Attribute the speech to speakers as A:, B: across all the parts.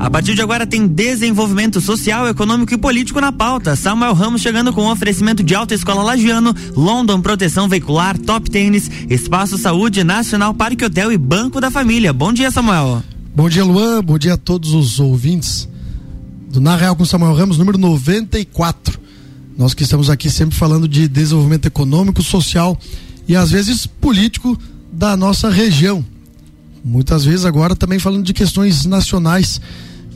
A: A partir de agora tem desenvolvimento social, econômico e político na pauta. Samuel Ramos chegando com um oferecimento de Alta Escola Lagiano, London Proteção Veicular, Top Tênis, Espaço Saúde, Nacional Parque Hotel e Banco da Família. Bom dia, Samuel.
B: Bom dia, Luan. Bom dia a todos os ouvintes do Na Real com Samuel Ramos, número 94. Nós que estamos aqui sempre falando de desenvolvimento econômico, social e às vezes político da nossa região. Muitas vezes agora também falando de questões nacionais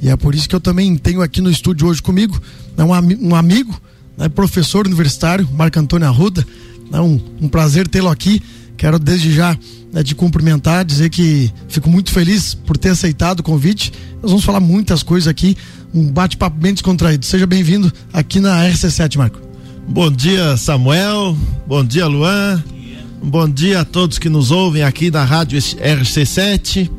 B: e é por isso que eu também tenho aqui no estúdio hoje comigo né, um, um amigo, né, professor universitário, Marco Antônio Arruda. É um, um prazer tê-lo aqui. Quero desde já né, te cumprimentar, dizer que fico muito feliz por ter aceitado o convite. Nós vamos falar muitas coisas aqui, um bate-papo bem descontraído. Seja bem-vindo aqui na RC7, Marco.
C: Bom dia, Samuel. Bom dia, Luan. Bom dia a todos que nos ouvem aqui na Rádio RC7.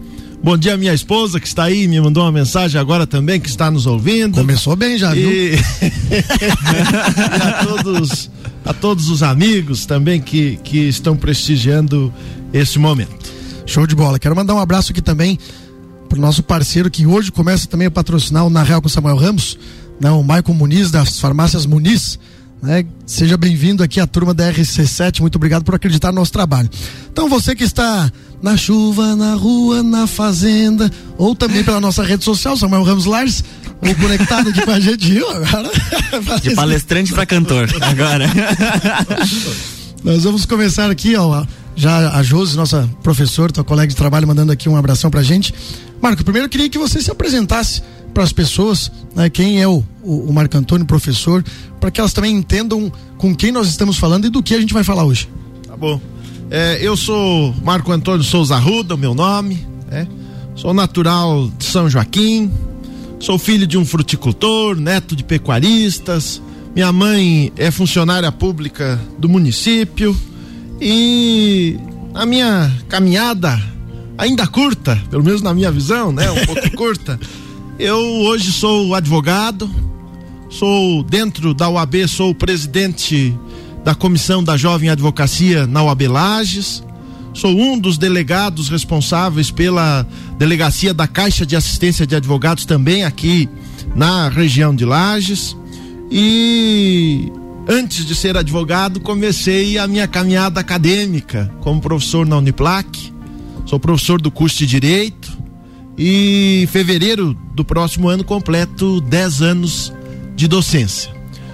C: Bom dia, minha esposa que está aí, me mandou uma mensagem agora também, que está nos ouvindo.
B: Começou bem já, viu? E,
C: e a, todos, a todos os amigos também que, que estão prestigiando esse momento.
B: Show de bola. Quero mandar um abraço aqui também para o nosso parceiro que hoje começa também a patrocinar o Na Real com Samuel Ramos, né, o Maicon Muniz das farmácias Muniz. Né? Seja bem-vindo aqui à turma da RC7. Muito obrigado por acreditar no nosso trabalho. Então, você que está na chuva, na rua, na fazenda, ou também pela nossa rede social, Samuel Ramos Lars, ou conectado aqui com a gente, viu? Agora.
A: De palestrante para cantor, agora.
B: Nós vamos começar aqui, ó. Já a Josi, nossa professora, tua colega de trabalho, mandando aqui um abração pra gente. Marco, primeiro eu queria que você se apresentasse para as pessoas, né, quem é o, o, o Marco Antônio, professor, para que elas também entendam com quem nós estamos falando e do que a gente vai falar hoje.
C: Tá bom. É, eu sou Marco Antônio Souza Ruda, o meu nome. É. Sou natural de São Joaquim. Sou filho de um fruticultor, neto de pecuaristas. Minha mãe é funcionária pública do município. E a minha caminhada, ainda curta, pelo menos na minha visão, né? Um pouco curta. Eu hoje sou advogado, sou dentro da UAB, sou presidente da Comissão da Jovem Advocacia na UAB Lages. Sou um dos delegados responsáveis pela delegacia da Caixa de Assistência de Advogados também aqui na região de Lages. E antes de ser advogado, comecei a minha caminhada acadêmica como professor na Uniplac. Sou professor do curso de Direito e em fevereiro do próximo ano completo 10 anos de docência.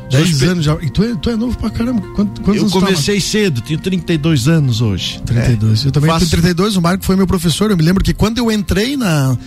B: 10 anos já. E tu é, tu é novo pra caramba. Quantos,
C: quantos eu comecei cedo, tenho 32 anos hoje.
B: 32. É. Eu também Faço... tenho 32, o Marco foi meu professor. Eu me lembro que quando eu entrei na,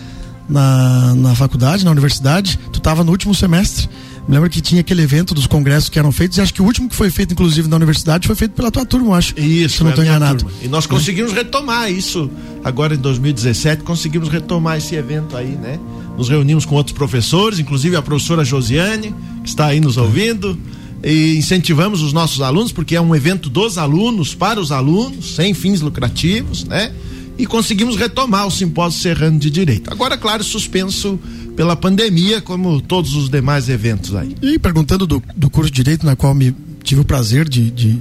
B: na, na faculdade, na universidade, tu estava no último semestre. Me lembro que tinha aquele evento dos congressos que eram feitos, e acho que o último que foi feito, inclusive, na universidade, foi feito pela tua turma, eu acho.
C: Isso, se não estou enganado. Turma. E nós conseguimos é. retomar isso agora em 2017, conseguimos retomar esse evento aí, né? Nos reunimos com outros professores, inclusive a professora Josiane, que está aí nos ouvindo. E incentivamos os nossos alunos, porque é um evento dos alunos, para os alunos, sem fins lucrativos, né? E conseguimos retomar o simpósio serrano de direito. Agora, claro, suspenso pela pandemia, como todos os demais eventos aí.
B: E perguntando do, do curso de direito, na qual me tive o prazer de, de,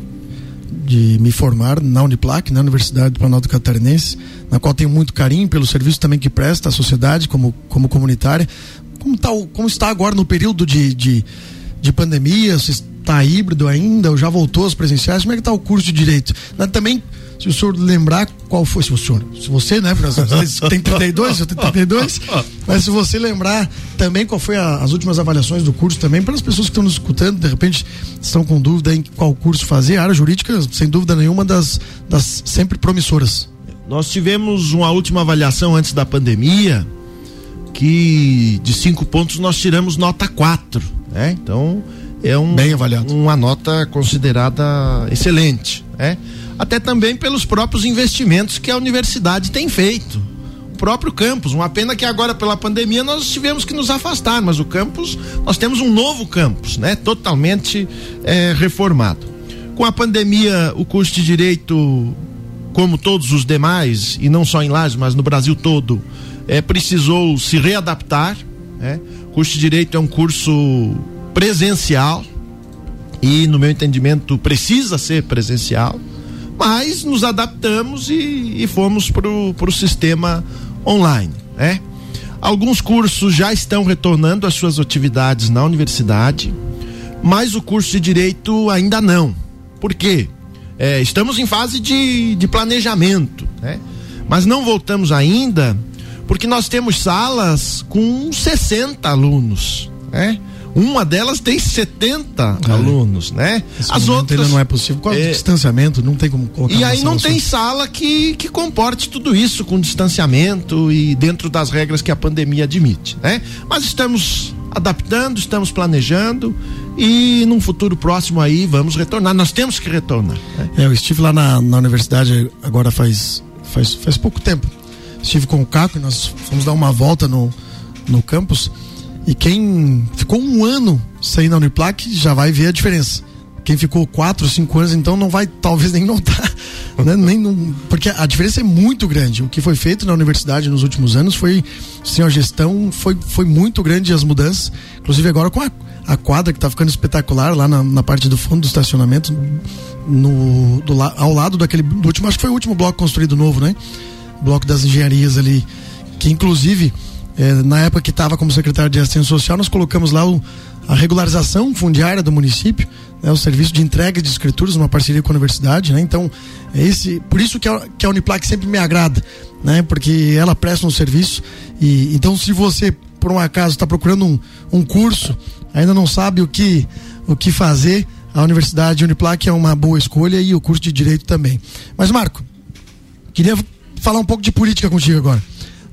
B: de me formar na Uniplac, na Universidade do Planalto Catarinense, na qual tenho muito carinho pelo serviço também que presta à sociedade como, como comunitária. Como, tá, como está agora no período de, de, de pandemia? Se está híbrido ainda ou já voltou às presenciais? Como é que está o curso de direito? Também se o senhor lembrar qual foi, se o senhor, se você, né, tem 32, eu tenho 32, mas se você lembrar também qual foi a, as últimas avaliações do curso também, para as pessoas que estão nos escutando, de repente estão com dúvida em qual curso fazer, a área jurídica, sem dúvida nenhuma, das, das sempre promissoras.
C: Nós tivemos uma última avaliação antes da pandemia, que de cinco pontos nós tiramos nota 4, né? Então, é um,
B: Bem avaliado.
C: uma nota considerada excelente, né? até também pelos próprios investimentos que a universidade tem feito. O próprio campus, uma pena que agora pela pandemia nós tivemos que nos afastar, mas o campus, nós temos um novo campus, né? Totalmente é, reformado. Com a pandemia, o curso de direito, como todos os demais, e não só em Lages, mas no Brasil todo, é, precisou se readaptar. Né? O curso de direito é um curso presencial e, no meu entendimento, precisa ser presencial mas nos adaptamos e, e fomos para o sistema online, né? Alguns cursos já estão retornando às suas atividades na universidade, mas o curso de direito ainda não. Por quê? É, estamos em fase de, de planejamento, né? Mas não voltamos ainda porque nós temos salas com 60 alunos, né? Uma delas tem 70 é. alunos, né?
B: Esse As outras não é possível. Qual é o distanciamento? Não tem como colocar.
C: E aí não tem sala que, que comporte tudo isso com distanciamento e dentro das regras que a pandemia admite, né? Mas estamos adaptando, estamos planejando e num futuro próximo aí vamos retornar. Nós temos que retornar.
B: Né? É, eu estive lá na, na universidade agora faz, faz, faz pouco tempo. Estive com o Caco e nós fomos dar uma volta no, no campus e quem ficou um ano sem na Uniplac já vai ver a diferença. Quem ficou quatro, cinco anos, então não vai talvez nem notar. Né? nem porque a diferença é muito grande. O que foi feito na universidade nos últimos anos foi, sim, a gestão foi, foi muito grande as mudanças. Inclusive agora com a, a quadra que está ficando espetacular lá na, na, parte do fundo do estacionamento, no, do, ao lado daquele do último, acho que foi o último bloco construído novo, né? Bloco das engenharias ali, que inclusive é, na época que estava como secretário de assistência social, nós colocamos lá o, a regularização fundiária do município, né, o serviço de entrega de escrituras, uma parceria com a universidade, né? Então, é esse, por isso que a, que a Uniplac sempre me agrada, né? Porque ela presta um serviço e então se você por um acaso está procurando um, um curso, ainda não sabe o que o que fazer, a Universidade Uniplac é uma boa escolha e o curso de direito também. Mas Marco, queria falar um pouco de política contigo agora.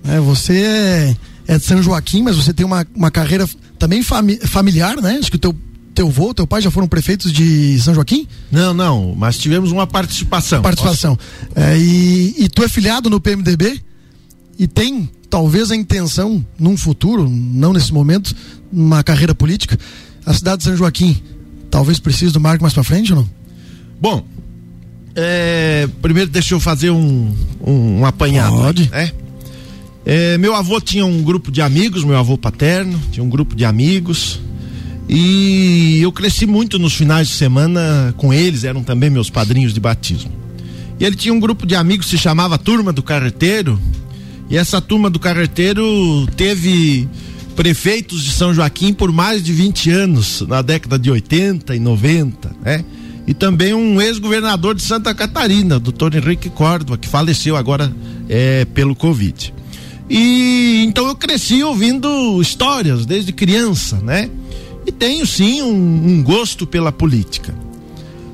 B: É, você é, é de São Joaquim, mas você tem uma, uma carreira também fami familiar, né? Acho que o teu teu avô, teu pai já foram prefeitos de São Joaquim?
C: Não, não, mas tivemos uma participação.
B: Participação. É, e, e tu é filiado no PMDB e tem talvez a intenção, num futuro, não nesse momento, uma carreira política. A cidade de São Joaquim talvez precise do Marco mais para frente ou não?
C: Bom, é, primeiro deixa eu fazer um, um, um apanhado.
B: Pode.
C: Né? É, meu avô tinha um grupo de amigos, meu avô paterno, tinha um grupo de amigos. E eu cresci muito nos finais de semana com eles, eram também meus padrinhos de batismo. E ele tinha um grupo de amigos se chamava Turma do Carreteiro. E essa turma do Carreteiro teve prefeitos de São Joaquim por mais de 20 anos, na década de 80 e 90, né? E também um ex-governador de Santa Catarina, doutor Henrique Córdova, que faleceu agora é, pelo Covid. E então eu cresci ouvindo histórias desde criança, né? E tenho sim um, um gosto pela política.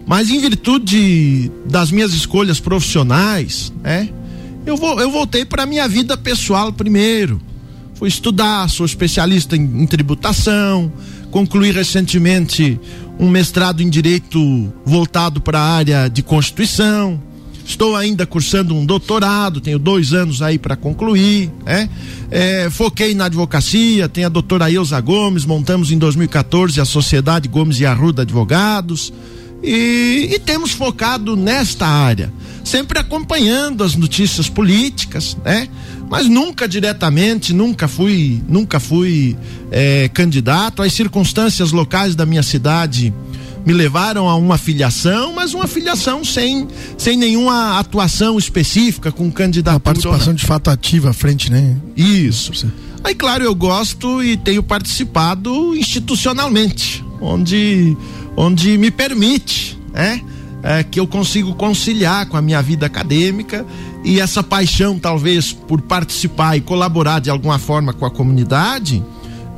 C: Mas em virtude das minhas escolhas profissionais, né? Eu, vou, eu voltei para minha vida pessoal primeiro. Fui estudar, sou especialista em, em tributação, concluí recentemente um mestrado em direito voltado para a área de Constituição Estou ainda cursando um doutorado, tenho dois anos aí para concluir, né? É, foquei na advocacia, tem a doutora Ilza Gomes, montamos em 2014 a Sociedade Gomes e Arruda Advogados e, e temos focado nesta área, sempre acompanhando as notícias políticas, né? Mas nunca diretamente, nunca fui, nunca fui é, candidato. As circunstâncias locais da minha cidade me levaram a uma filiação, mas uma filiação sem, sem nenhuma atuação específica com candidato.
B: Participação de fato ativa à frente, né?
C: Isso. Aí, claro, eu gosto e tenho participado institucionalmente, onde, onde me permite, né? É, que eu consigo conciliar com a minha vida acadêmica e essa paixão, talvez, por participar e colaborar de alguma forma com a comunidade,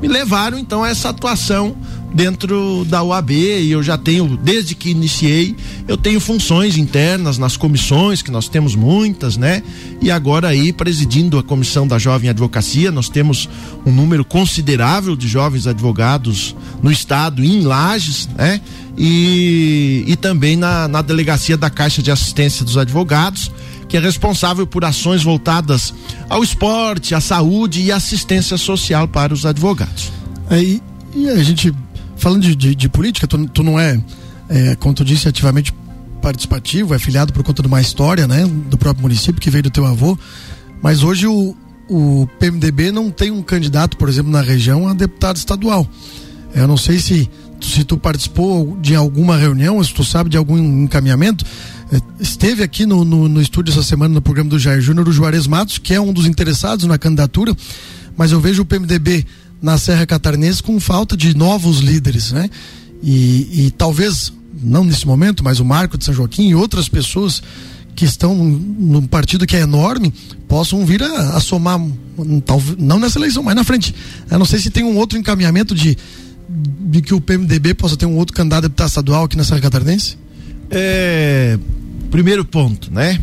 C: me levaram então a essa atuação dentro da UAB e eu já tenho, desde que iniciei, eu tenho funções internas nas comissões, que nós temos muitas, né? E agora aí, presidindo a comissão da Jovem Advocacia, nós temos um número considerável de jovens advogados no estado em Lages, né? E, e também na, na delegacia da Caixa de Assistência dos Advogados, que é responsável por ações voltadas ao esporte, à saúde e assistência social para os advogados.
B: Aí, e a gente falando de, de, de política, tu, tu, não é, é, como tu disse, ativamente participativo, é filiado por conta de uma história, né, do próprio município que veio do teu avô, mas hoje o, o PMDB não tem um candidato, por exemplo, na região a deputado estadual. Eu não sei se se tu participou de alguma reunião, se tu sabe de algum encaminhamento, é, esteve aqui no, no, no estúdio essa semana no programa do Jair Júnior o Juarez Matos, que é um dos interessados na candidatura, mas eu vejo o PMDB na Serra Catarinense com falta de novos líderes, né? E, e talvez, não nesse momento, mas o Marco de São Joaquim e outras pessoas que estão num partido que é enorme possam vir a, a somar, talvez, não nessa eleição, mas na frente. Eu não sei se tem um outro encaminhamento de, de que o PMDB possa ter um outro candidato a deputado estadual aqui na Serra Catarinense?
C: É, primeiro ponto, né?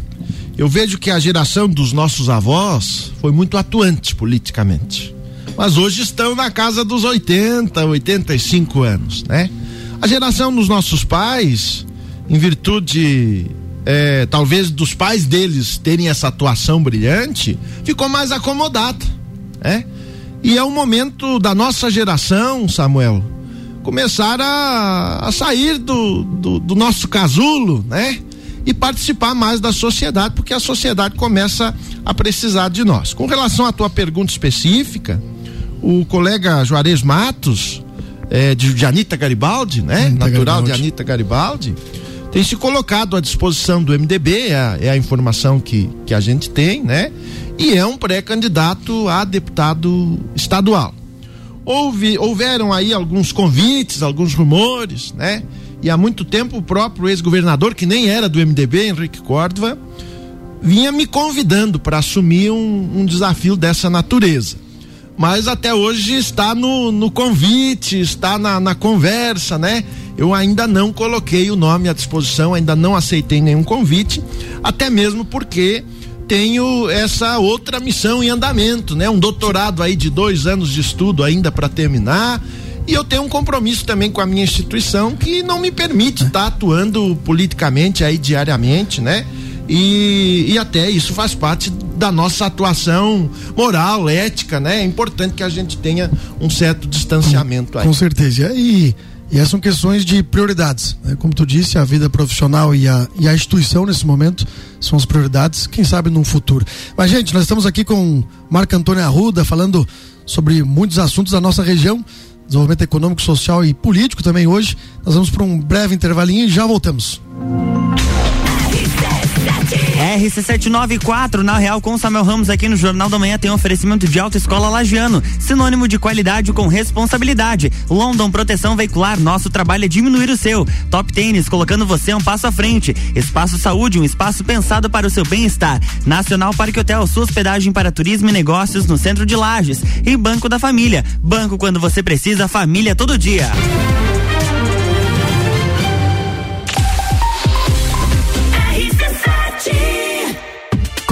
C: Eu vejo que a geração dos nossos avós foi muito atuante politicamente. Mas hoje estão na casa dos 80, 85 anos, né? A geração dos nossos pais, em virtude é, talvez dos pais deles terem essa atuação brilhante, ficou mais acomodada, né? E é o momento da nossa geração, Samuel, começar a, a sair do, do, do nosso casulo, né? E participar mais da sociedade, porque a sociedade começa a precisar de nós. Com relação à tua pergunta específica, o colega Juarez Matos, é, de, de Anitta Garibaldi, né? Natural Garibaldi. de Anitta Garibaldi, tem se colocado à disposição do MDB, é a, é a informação que, que a gente tem, né? E é um pré-candidato a deputado estadual. Houve, houveram aí alguns convites, alguns rumores, né? E há muito tempo o próprio ex-governador, que nem era do MDB, Henrique Córdova, vinha me convidando para assumir um, um desafio dessa natureza mas até hoje está no, no convite, está na, na conversa, né? Eu ainda não coloquei o nome à disposição, ainda não aceitei nenhum convite, até mesmo porque tenho essa outra missão em andamento, né? Um doutorado aí de dois anos de estudo ainda para terminar. E eu tenho um compromisso também com a minha instituição que não me permite estar tá atuando politicamente aí diariamente, né? E, e até isso faz parte da nossa atuação moral, ética, né? É importante que a gente tenha um certo distanciamento aí.
B: Com certeza. E, e essas são questões de prioridades. Né? Como tu disse, a vida profissional e a, e a instituição nesse momento são as prioridades, quem sabe no futuro. Mas, gente, nós estamos aqui com Marco Antônio Arruda falando sobre muitos assuntos da nossa região desenvolvimento econômico, social e político também hoje. Nós vamos para um breve intervalinho e já voltamos.
A: RC794, na Real com Samuel Ramos aqui no Jornal da Manhã tem um oferecimento de Autoescola Lagiano, sinônimo de qualidade com responsabilidade. London Proteção Veicular, nosso trabalho é diminuir o seu. Top Tênis, colocando você um passo à frente. Espaço Saúde, um espaço pensado para o seu bem-estar. Nacional Parque Hotel, sua hospedagem para turismo e negócios no centro de Lages. E Banco da Família, banco quando você precisa, família todo dia.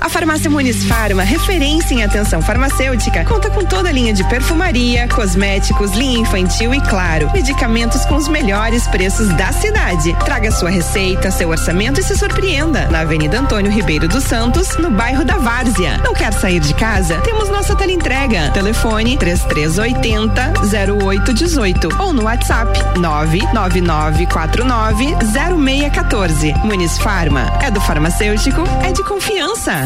D: A farmácia Muniz Farma, referência em atenção farmacêutica, conta com toda a linha de perfumaria, cosméticos, linha infantil e, claro, medicamentos com os melhores preços da cidade. Traga sua receita, seu orçamento e se surpreenda. Na Avenida Antônio Ribeiro dos Santos, no bairro da Várzea. Não quer sair de casa? Temos nossa teleentrega. Telefone 3380 0818 ou no WhatsApp 99949 0614. Muniz Farma. É do farmacêutico, é de confiança.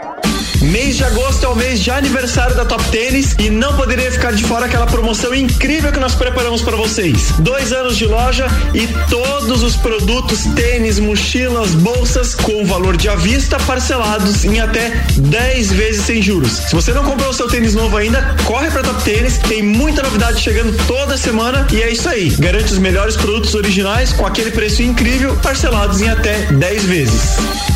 E: Mês de agosto é o mês de aniversário da Top Tênis e não poderia ficar de fora aquela promoção incrível que nós preparamos para vocês. Dois anos de loja e todos os produtos, tênis, mochilas, bolsas, com valor de avista parcelados em até 10 vezes sem juros. Se você não comprou o seu tênis novo ainda, corre para Top Tênis, tem muita novidade chegando toda semana e é isso aí. Garante os melhores produtos originais com aquele preço incrível, parcelados em até 10 vezes.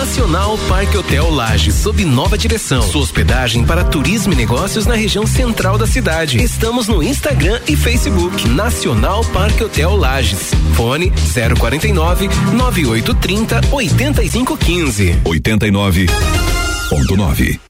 F: Nacional Parque Hotel Lages, sob nova direção. Sua hospedagem para turismo e negócios na região central da cidade. Estamos no Instagram e Facebook. Nacional Parque Hotel Lages. Fone 049 9830 8515. 89.9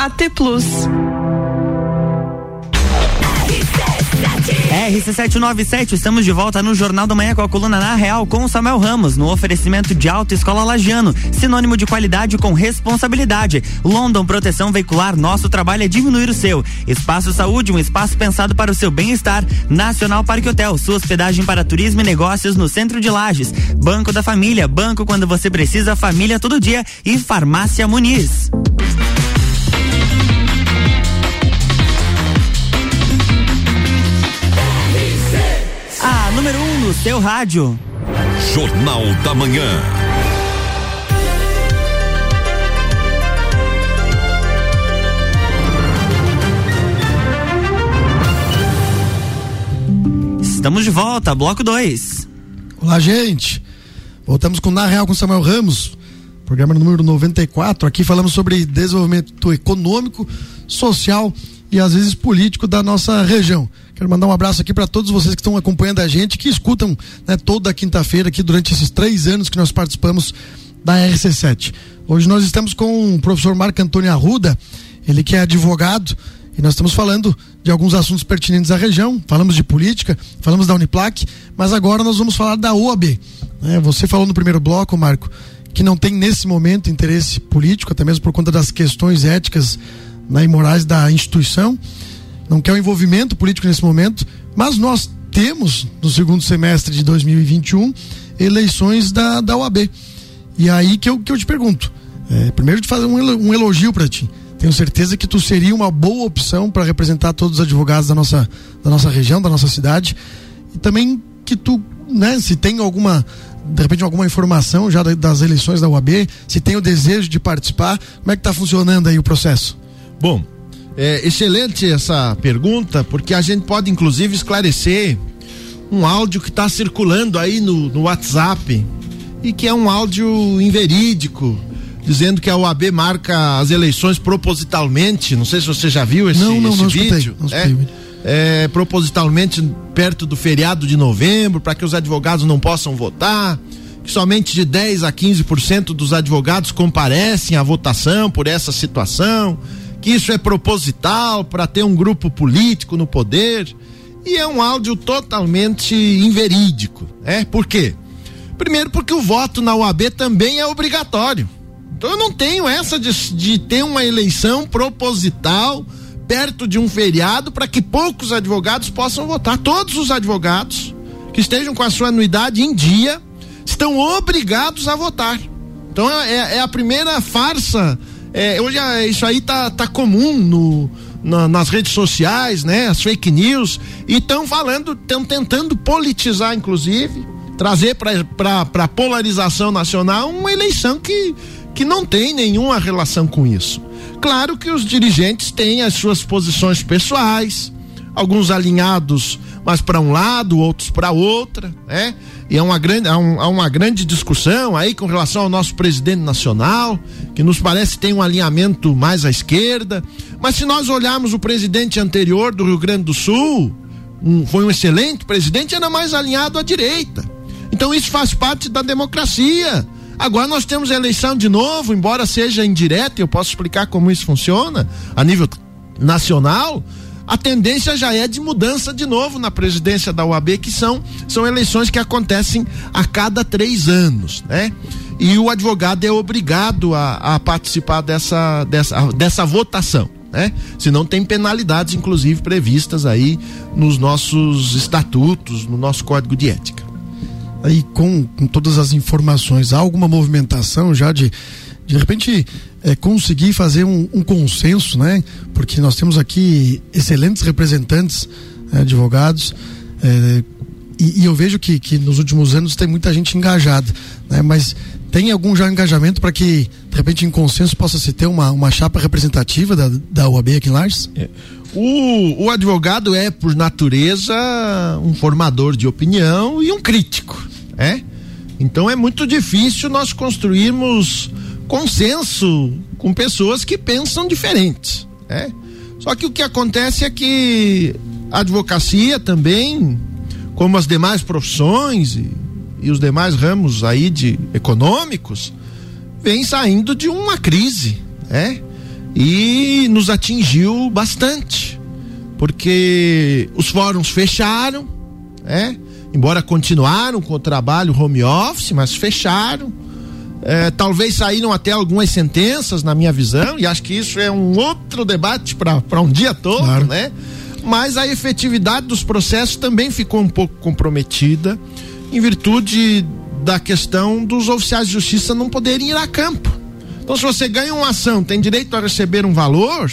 D: AT Plus.
A: RC797, estamos de volta no Jornal da Manhã com a coluna Na Real com o Samuel Ramos, no oferecimento de Alta Escola Lagiano, sinônimo de qualidade com responsabilidade. London Proteção Veicular, nosso trabalho é diminuir o seu. Espaço Saúde, um espaço pensado para o seu bem-estar. Nacional Parque Hotel, sua hospedagem para turismo e negócios no centro de Lages. Banco da Família, banco quando você precisa, família todo dia. E Farmácia Muniz. Número 1 um no seu rádio.
G: Jornal da Manhã.
A: Estamos de volta, bloco 2.
B: Olá, gente. Voltamos com Na Real com Samuel Ramos, programa número 94. Aqui falamos sobre desenvolvimento econômico, social e às vezes político da nossa região. Quero mandar um abraço aqui para todos vocês que estão acompanhando a gente, que escutam né, toda quinta-feira aqui durante esses três anos que nós participamos da RC7. Hoje nós estamos com o professor Marco Antônio Arruda, ele que é advogado, e nós estamos falando de alguns assuntos pertinentes à região, falamos de política, falamos da Uniplac, mas agora nós vamos falar da OAB. Né? Você falou no primeiro bloco, Marco, que não tem nesse momento interesse político, até mesmo por conta das questões éticas né, e morais da instituição não quer o envolvimento político nesse momento, mas nós temos no segundo semestre de 2021 eleições da, da OAB. E aí que eu, que eu te pergunto, é, primeiro de fazer um elogio para ti. Tenho certeza que tu seria uma boa opção para representar todos os advogados da nossa, da nossa região, da nossa cidade. E também que tu, né, se tem alguma, de repente, alguma informação já das eleições da UAB, se tem o desejo de participar, como é que está funcionando aí o processo?
C: Bom, é excelente essa pergunta, porque a gente pode inclusive esclarecer um áudio que está circulando aí no, no WhatsApp e que é um áudio inverídico, dizendo que a OAB marca as eleições propositalmente. Não sei se você já viu esse,
B: não, não,
C: esse
B: não
C: vídeo.
B: Escutei, não
C: escutei. É, é, propositalmente perto do feriado de novembro, para que os advogados não possam votar. Que somente de 10 a 15% dos advogados comparecem à votação por essa situação que isso é proposital para ter um grupo político no poder. E é um áudio totalmente inverídico. É? Por quê? Primeiro, porque o voto na UAB também é obrigatório. Então eu não tenho essa de, de ter uma eleição proposital perto de um feriado para que poucos advogados possam votar. Todos os advogados que estejam com a sua anuidade em dia estão obrigados a votar. Então é, é a primeira farsa é, hoje é, isso aí tá, tá comum no, na, nas redes sociais, né? As fake news. E estão falando, estão tentando politizar, inclusive, trazer para a polarização nacional uma eleição que, que não tem nenhuma relação com isso. Claro que os dirigentes têm as suas posições pessoais, alguns alinhados mas para um lado, outros para outra, né? E é uma grande, há, um, há, uma grande discussão aí com relação ao nosso presidente nacional, que nos parece tem um alinhamento mais à esquerda. Mas se nós olharmos o presidente anterior do Rio Grande do Sul, um, foi um excelente presidente, era mais alinhado à direita. Então isso faz parte da democracia. Agora nós temos eleição de novo, embora seja indireta, eu posso explicar como isso funciona a nível nacional a tendência já é de mudança de novo na presidência da UAB, que são, são eleições que acontecem a cada três anos, né? e o advogado é obrigado a, a participar dessa, dessa, dessa votação. Né? Senão tem penalidades, inclusive, previstas aí nos nossos estatutos, no nosso código de ética.
B: Aí com, com todas as informações, há alguma movimentação já de de repente é, conseguir fazer um, um, consenso, né? Porque nós temos aqui excelentes representantes, né, advogados, é, e, e, eu vejo que, que nos últimos anos tem muita gente engajada, né? Mas tem algum já engajamento para que, de repente, em consenso possa se ter uma, uma chapa representativa da, da UAB aqui em Lages?
C: É. O, o advogado é, por natureza, um formador de opinião e um crítico, é? Então é muito difícil nós construirmos consenso com pessoas que pensam diferente, né? Só que o que acontece é que a advocacia também, como as demais profissões e, e os demais ramos aí de econômicos, vem saindo de uma crise, né? E nos atingiu bastante, porque os fóruns fecharam, né? Embora continuaram com o trabalho home office, mas fecharam é, talvez saíram até algumas sentenças, na minha visão, e acho que isso é um outro debate para um dia todo, claro. né? Mas a efetividade dos processos também ficou um pouco comprometida em virtude da questão dos oficiais de justiça não poderem ir a campo. Então, se você ganha uma ação, tem direito a receber um valor,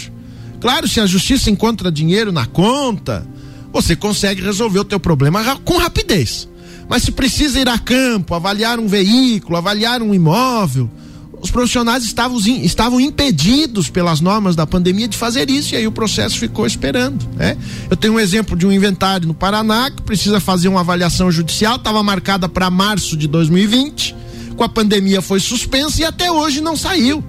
C: claro, se a justiça encontra dinheiro na conta, você consegue resolver o teu problema com rapidez. Mas se precisa ir a campo, avaliar um veículo, avaliar um imóvel, os profissionais estavam, estavam impedidos pelas normas da pandemia de fazer isso e aí o processo ficou esperando. Né? Eu tenho um exemplo de um inventário no Paraná que precisa fazer uma avaliação judicial, estava marcada para março de 2020, com a pandemia foi suspensa e até hoje não saiu.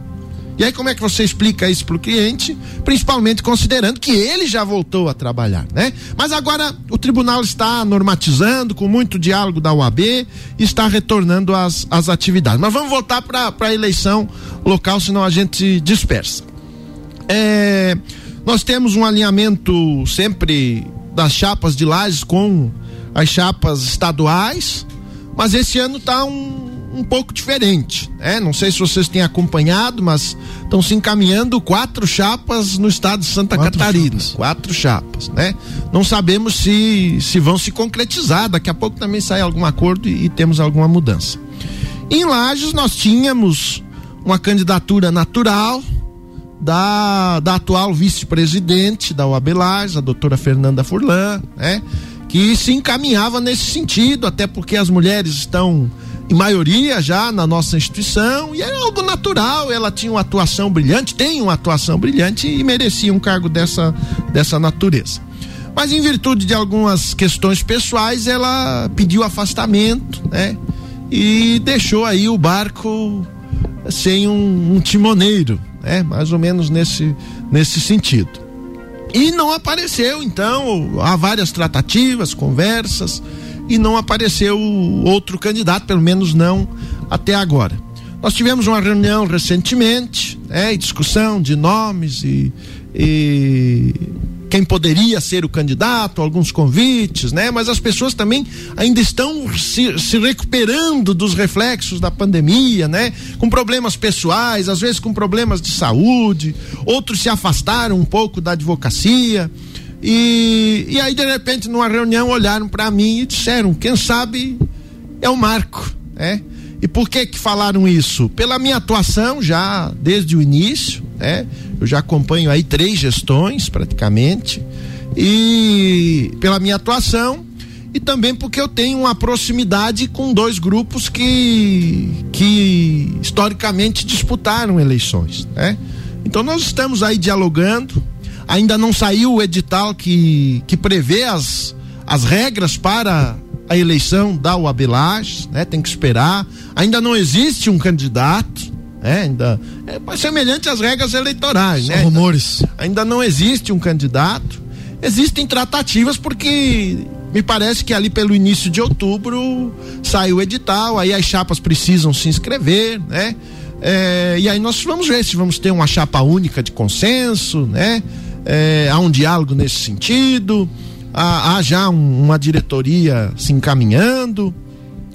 C: E aí como é que você explica isso para o cliente, principalmente considerando que ele já voltou a trabalhar, né? Mas agora o tribunal está normatizando com muito diálogo da UAB, está retornando às, às atividades. Mas vamos voltar para a eleição local, senão a gente dispersa. É, nós temos um alinhamento sempre das chapas de lajes com as chapas estaduais, mas esse ano está um um pouco diferente, né? Não sei se vocês têm acompanhado, mas estão se encaminhando quatro chapas no estado de Santa quatro Catarina, chapas. quatro chapas, né? Não sabemos se se vão se concretizar, daqui a pouco também sai algum acordo e, e temos alguma mudança. Em Lages nós tínhamos uma candidatura natural da, da atual vice-presidente da UAB Lages, a doutora Fernanda Furlan, né? Que se encaminhava nesse sentido, até porque as mulheres estão em maioria já na nossa instituição, e era algo natural. Ela tinha uma atuação brilhante, tem uma atuação brilhante e merecia um cargo dessa, dessa natureza. Mas em virtude de algumas questões pessoais, ela pediu afastamento, né? E deixou aí o barco sem um, um timoneiro, né? Mais ou menos nesse, nesse sentido. E não apareceu, então, há várias tratativas, conversas, e não apareceu outro candidato, pelo menos não até agora. Nós tivemos uma reunião recentemente, né, discussão de nomes e, e, quem poderia ser o candidato, alguns convites, né? Mas as pessoas também ainda estão se, se recuperando dos reflexos da pandemia, né? Com problemas pessoais, às vezes com problemas de saúde, outros se afastaram um pouco da advocacia. E, e aí, de repente, numa reunião, olharam para mim e disseram: quem sabe é o Marco, né? E por que que falaram isso? Pela minha atuação já desde o início, né? Eu já acompanho aí três gestões praticamente e pela minha atuação e também porque eu tenho uma proximidade com dois grupos que que historicamente disputaram eleições, né? Então nós estamos aí dialogando, ainda não saiu o edital que, que prevê as, as regras para a eleição da UAB né? Tem que esperar. Ainda não existe um candidato, né? Ainda é semelhante às regras eleitorais, São né?
B: rumores.
C: Ainda, ainda não existe um candidato. Existem tratativas porque me parece que ali pelo início de outubro sai o edital, aí as chapas precisam se inscrever, né? É, e aí nós vamos ver se vamos ter uma chapa única de consenso, né? É, há um diálogo nesse sentido, há, há já um, uma diretoria se encaminhando.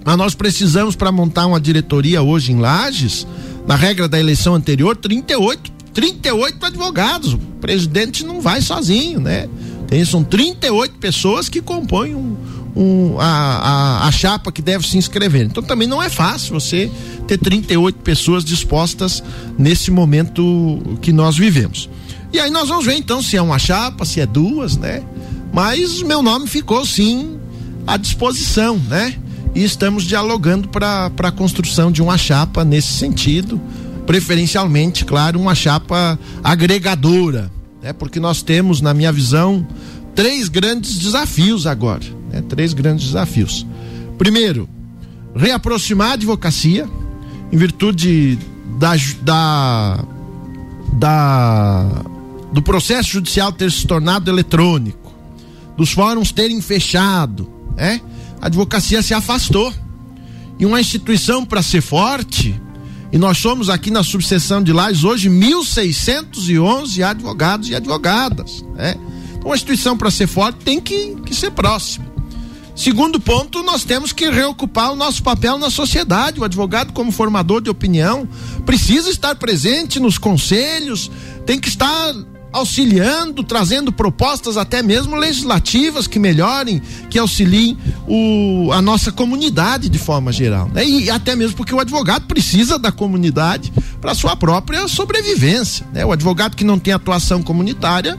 C: Mas nós precisamos, para montar uma diretoria hoje em Lages, na regra da eleição anterior, 38, 38 advogados. O presidente não vai sozinho, né? Tem, são 38 pessoas que compõem um, um, a, a, a, chapa que deve se inscrever. Então também não é fácil você ter 38 pessoas dispostas nesse momento que nós vivemos. E aí nós vamos ver então se é uma chapa, se é duas, né? Mas meu nome ficou sim à disposição, né? E estamos dialogando para a construção de uma chapa nesse sentido, preferencialmente, claro, uma chapa agregadora, né? Porque nós temos, na minha visão, três grandes desafios agora, né? Três grandes desafios. Primeiro, reaproximar a advocacia, em virtude da, da, da do processo judicial ter se tornado eletrônico, dos fóruns terem fechado, né? A advocacia se afastou. E uma instituição para ser forte, e nós somos aqui na subseção de Lages hoje 1.611 advogados e advogadas, né? Então, uma instituição para ser forte tem que, que ser próxima. Segundo ponto, nós temos que reocupar o nosso papel na sociedade. O advogado, como formador de opinião, precisa estar presente nos conselhos, tem que estar auxiliando, trazendo propostas até mesmo legislativas que melhorem, que auxiliem o, a nossa comunidade de forma geral. Né? E até mesmo porque o advogado precisa da comunidade para sua própria sobrevivência. Né? O advogado que não tem atuação comunitária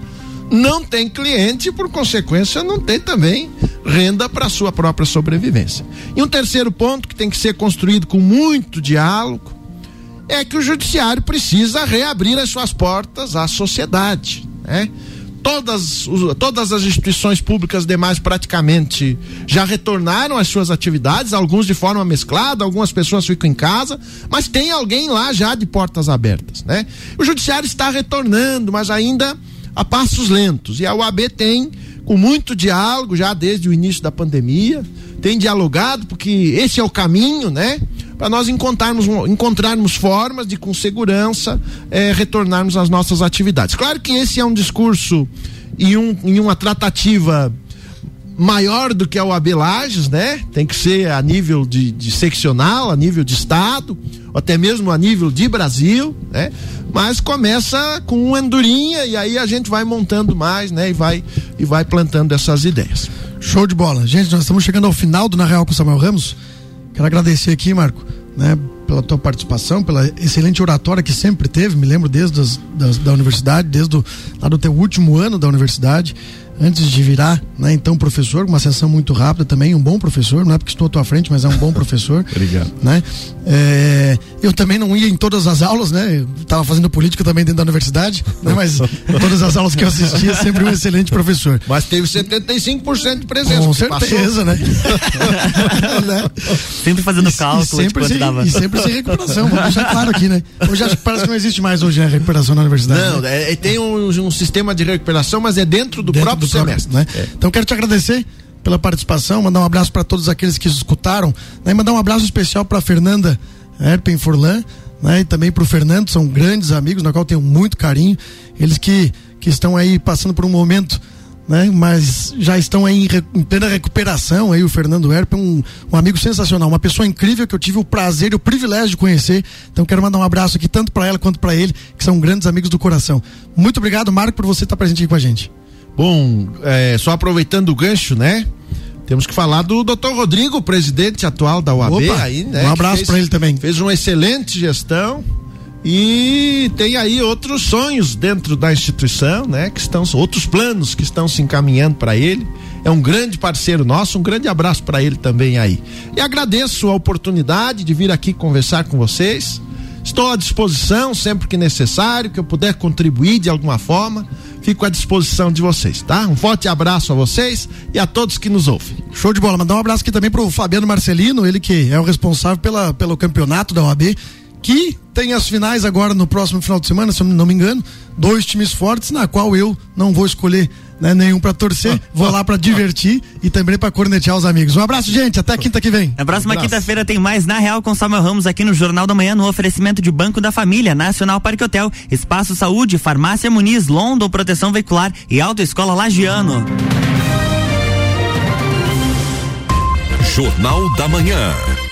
C: não tem cliente, por consequência, não tem também renda para sua própria sobrevivência. E um terceiro ponto que tem que ser construído com muito diálogo é que o judiciário precisa reabrir as suas portas à sociedade, né? Todas, todas as instituições públicas demais praticamente já retornaram às suas atividades, alguns de forma mesclada, algumas pessoas ficam em casa, mas tem alguém lá já de portas abertas, né? O judiciário está retornando, mas ainda a passos lentos. E a UAB tem, com muito diálogo, já desde o início da pandemia, tem dialogado, porque esse é o caminho, né? Para nós encontrarmos, encontrarmos formas de, com segurança, é, retornarmos às nossas atividades. Claro que esse é um discurso e, um, em uma tratativa maior do que a OAB Lages, né? Tem que ser a nível de, de, seccional, a nível de estado, até mesmo a nível de Brasil, né? Mas começa com uma andorinha e aí a gente vai montando mais, né? E vai, e vai plantando essas ideias.
B: Show de bola. Gente, nós estamos chegando ao final do Na Real com Samuel Ramos. Quero agradecer aqui, Marco, né, pela tua participação, pela excelente oratória que sempre teve, me lembro desde as, das, da universidade, desde o, lá do teu último ano da universidade antes de virar, né, então professor, uma sessão muito rápida também, um bom professor, não é porque estou à tua frente, mas é um bom professor.
C: Obrigado.
B: Né? É, eu também não ia em todas as aulas, né? Estava fazendo política também dentro da universidade, né? mas todas as aulas que eu assistia, sempre um excelente professor.
C: Mas teve 75% de presença.
B: Com certeza, né?
A: né? Sempre fazendo cálculo. E
B: sempre, sem, dava. e sempre sem recuperação, vamos deixar claro aqui, né? Hoje acho que parece que não existe mais hoje a recuperação na universidade.
C: Não,
B: né?
C: é, tem um, um, sistema de recuperação, mas é dentro do dentro próprio do semestre.
B: né? É. Então quero te agradecer pela participação, mandar um abraço para todos aqueles que escutaram, né? mandar um abraço especial para Fernanda Erpen Furlan, né? E também para o Fernando, são grandes amigos, na qual tenho muito carinho. Eles que, que estão aí passando por um momento né? Mas já estão aí em, em plena recuperação aí o Fernando Herpe, um, um amigo sensacional, uma pessoa incrível que eu tive o prazer e o privilégio de conhecer. Então quero mandar um abraço aqui tanto para ela quanto para ele, que são grandes amigos do coração. Muito obrigado, Marco, por você estar presente aqui com a gente.
C: Bom, é, só aproveitando o gancho, né? Temos que falar do Dr. Rodrigo, presidente atual da UAB
B: Opa,
C: aí, né?
B: Um abraço para ele também.
C: Fez uma excelente gestão e tem aí outros sonhos dentro da instituição, né? Que estão outros planos que estão se encaminhando para ele. É um grande parceiro nosso, um grande abraço para ele também aí. E agradeço a oportunidade de vir aqui conversar com vocês. Estou à disposição sempre que necessário, que eu puder contribuir de alguma forma, fico à disposição de vocês, tá? Um forte abraço a vocês e a todos que nos ouvem.
B: Show de bola. Mandar um abraço aqui também pro Fabiano Marcelino, ele que é o responsável pela, pelo campeonato da OAB, que tem as finais agora no próximo final de semana, se eu não me engano, dois times fortes, na qual eu não vou escolher né, nenhum para torcer, vou lá para divertir e também para cornetear os amigos. Um abraço, gente, até quinta que vem.
A: Na próxima quinta-feira tem mais Na Real com Samuel Ramos aqui no Jornal da Manhã, no oferecimento de Banco da Família, Nacional Parque Hotel, Espaço Saúde, Farmácia Muniz, London Proteção Veicular e Autoescola Lagiano.
G: Jornal da Manhã.